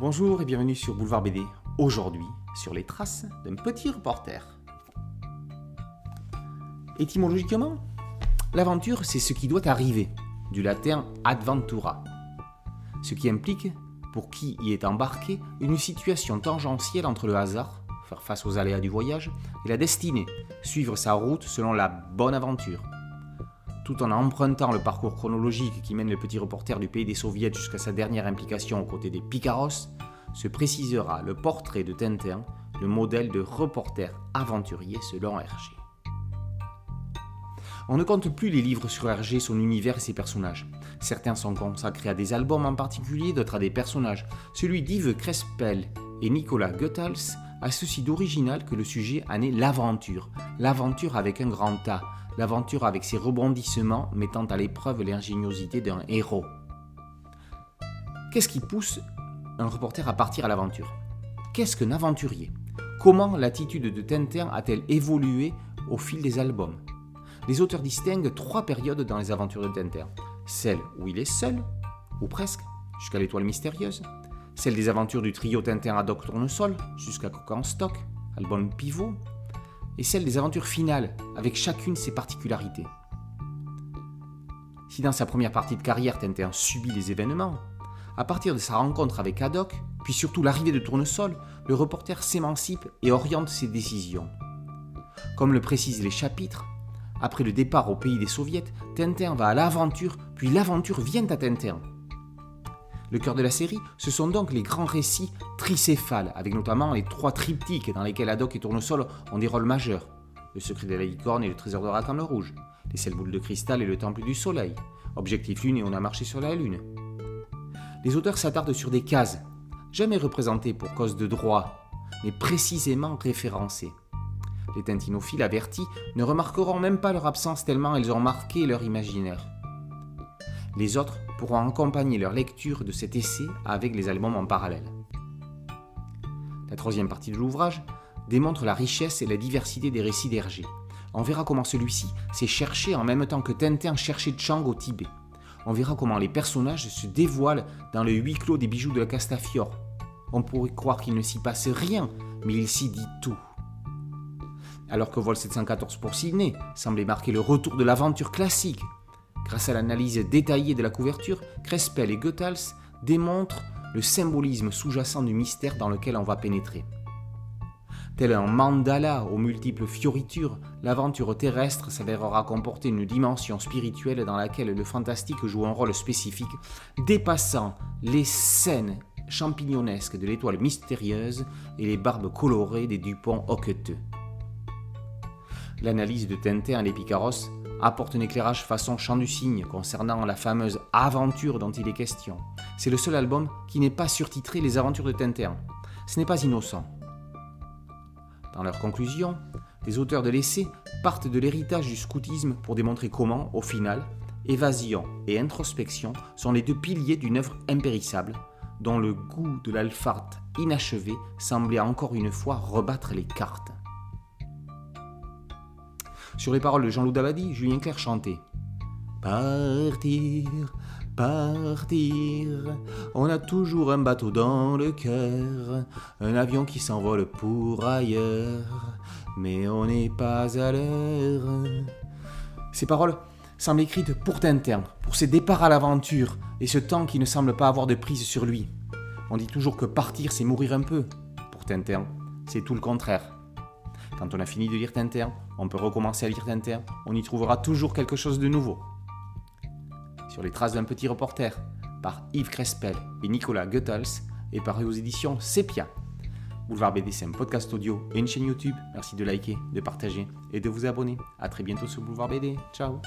Bonjour et bienvenue sur Boulevard BD. Aujourd'hui, sur les traces d'un petit reporter. Étymologiquement, l'aventure, c'est ce qui doit arriver, du latin adventura, ce qui implique, pour qui y est embarqué, une situation tangentielle entre le hasard, faire face aux aléas du voyage, et la destinée, suivre sa route selon la bonne aventure. Tout en empruntant le parcours chronologique qui mène le petit reporter du pays des soviets jusqu'à sa dernière implication aux côtés des Picaros, se précisera le portrait de Tintin, le modèle de reporter aventurier selon Hergé. On ne compte plus les livres sur Hergé, son univers et ses personnages. Certains sont consacrés à des albums en particulier, d'autres à des personnages. Celui d'Yves Crespel et Nicolas Goethals a ceci d'original que le sujet en est l'aventure. L'aventure avec un grand A, l'aventure avec ses rebondissements mettant à l'épreuve l'ingéniosité d'un héros. Qu'est-ce qui pousse un reporter à partir à l'aventure? Qu'est-ce qu'un aventurier? Comment l'attitude de Tintin a-t-elle évolué au fil des albums? Les auteurs distinguent trois périodes dans les aventures de Tintin. Celle où il est seul, ou presque, jusqu'à l'étoile mystérieuse. Celle des aventures du trio Tintin à Doc Tournesol, jusqu'à Coca en stock, album pivot et celle des aventures finales, avec chacune ses particularités. Si dans sa première partie de carrière, Tintin subit les événements, à partir de sa rencontre avec Haddock, puis surtout l'arrivée de Tournesol, le reporter s'émancipe et oriente ses décisions. Comme le précisent les chapitres, après le départ au pays des soviets, Tintin va à l'aventure, puis l'aventure vient à Tintin. Le cœur de la série, ce sont donc les grands récits tricéphales, avec notamment les trois triptyques dans lesquels Haddock et Tournesol ont des rôles majeurs. Le secret de la licorne et le trésor de Racan rouge, les sept boules de cristal et le temple du soleil, Objectif Lune et on a marché sur la Lune. Les auteurs s'attardent sur des cases, jamais représentées pour cause de droit, mais précisément référencées. Les tintinophiles avertis ne remarqueront même pas leur absence tellement elles ont marqué leur imaginaire. Les autres pourront accompagner leur lecture de cet essai avec les albums en parallèle. La troisième partie de l'ouvrage démontre la richesse et la diversité des récits d'Hergé. On verra comment celui-ci s'est cherché en même temps que Tintin cherchait Chang au Tibet. On verra comment les personnages se dévoilent dans le huis clos des bijoux de la Castafiore. On pourrait croire qu'il ne s'y passe rien, mais il s'y dit tout. Alors que Vol 714 pour Sydney semblait marquer le retour de l'aventure classique, grâce à l'analyse détaillée de la couverture, Crespel et Goethals démontrent le symbolisme sous-jacent du mystère dans lequel on va pénétrer. Tel un mandala aux multiples fioritures, l'aventure terrestre s'avérera comporter une dimension spirituelle dans laquelle le fantastique joue un rôle spécifique, dépassant les scènes champignonesques de l'étoile mystérieuse et les barbes colorées des Dupont hoqueteux. L'analyse de Tintin et Picaros apporte un éclairage façon chant du cygne concernant la fameuse aventure dont il est question. C'est le seul album qui n'est pas surtitré Les aventures de Tintin. Ce n'est pas innocent. Dans leur conclusion, les auteurs de l'essai partent de l'héritage du scoutisme pour démontrer comment, au final, évasion et introspection sont les deux piliers d'une œuvre impérissable, dont le goût de l'alpharte inachevé semblait encore une fois rebattre les cartes. Sur les paroles de Jean-Loup Dabadi, Julien Clerc chantait Partir, partir, on a toujours un bateau dans le cœur, un avion qui s'envole pour ailleurs, mais on n'est pas à l'heure. Ces paroles semblent écrites pour Tintin, pour ses départs à l'aventure et ce temps qui ne semble pas avoir de prise sur lui. On dit toujours que partir, c'est mourir un peu. Pour Tintin, c'est tout le contraire. Quand on a fini de lire Tintin, on peut recommencer à lire Tintin, on y trouvera toujours quelque chose de nouveau. Sur les traces d'un petit reporter, par Yves Crespel et Nicolas Goethals, et paru aux éditions Sepia. Boulevard BD, c'est un podcast audio et une chaîne YouTube. Merci de liker, de partager et de vous abonner. A très bientôt sur Boulevard BD. Ciao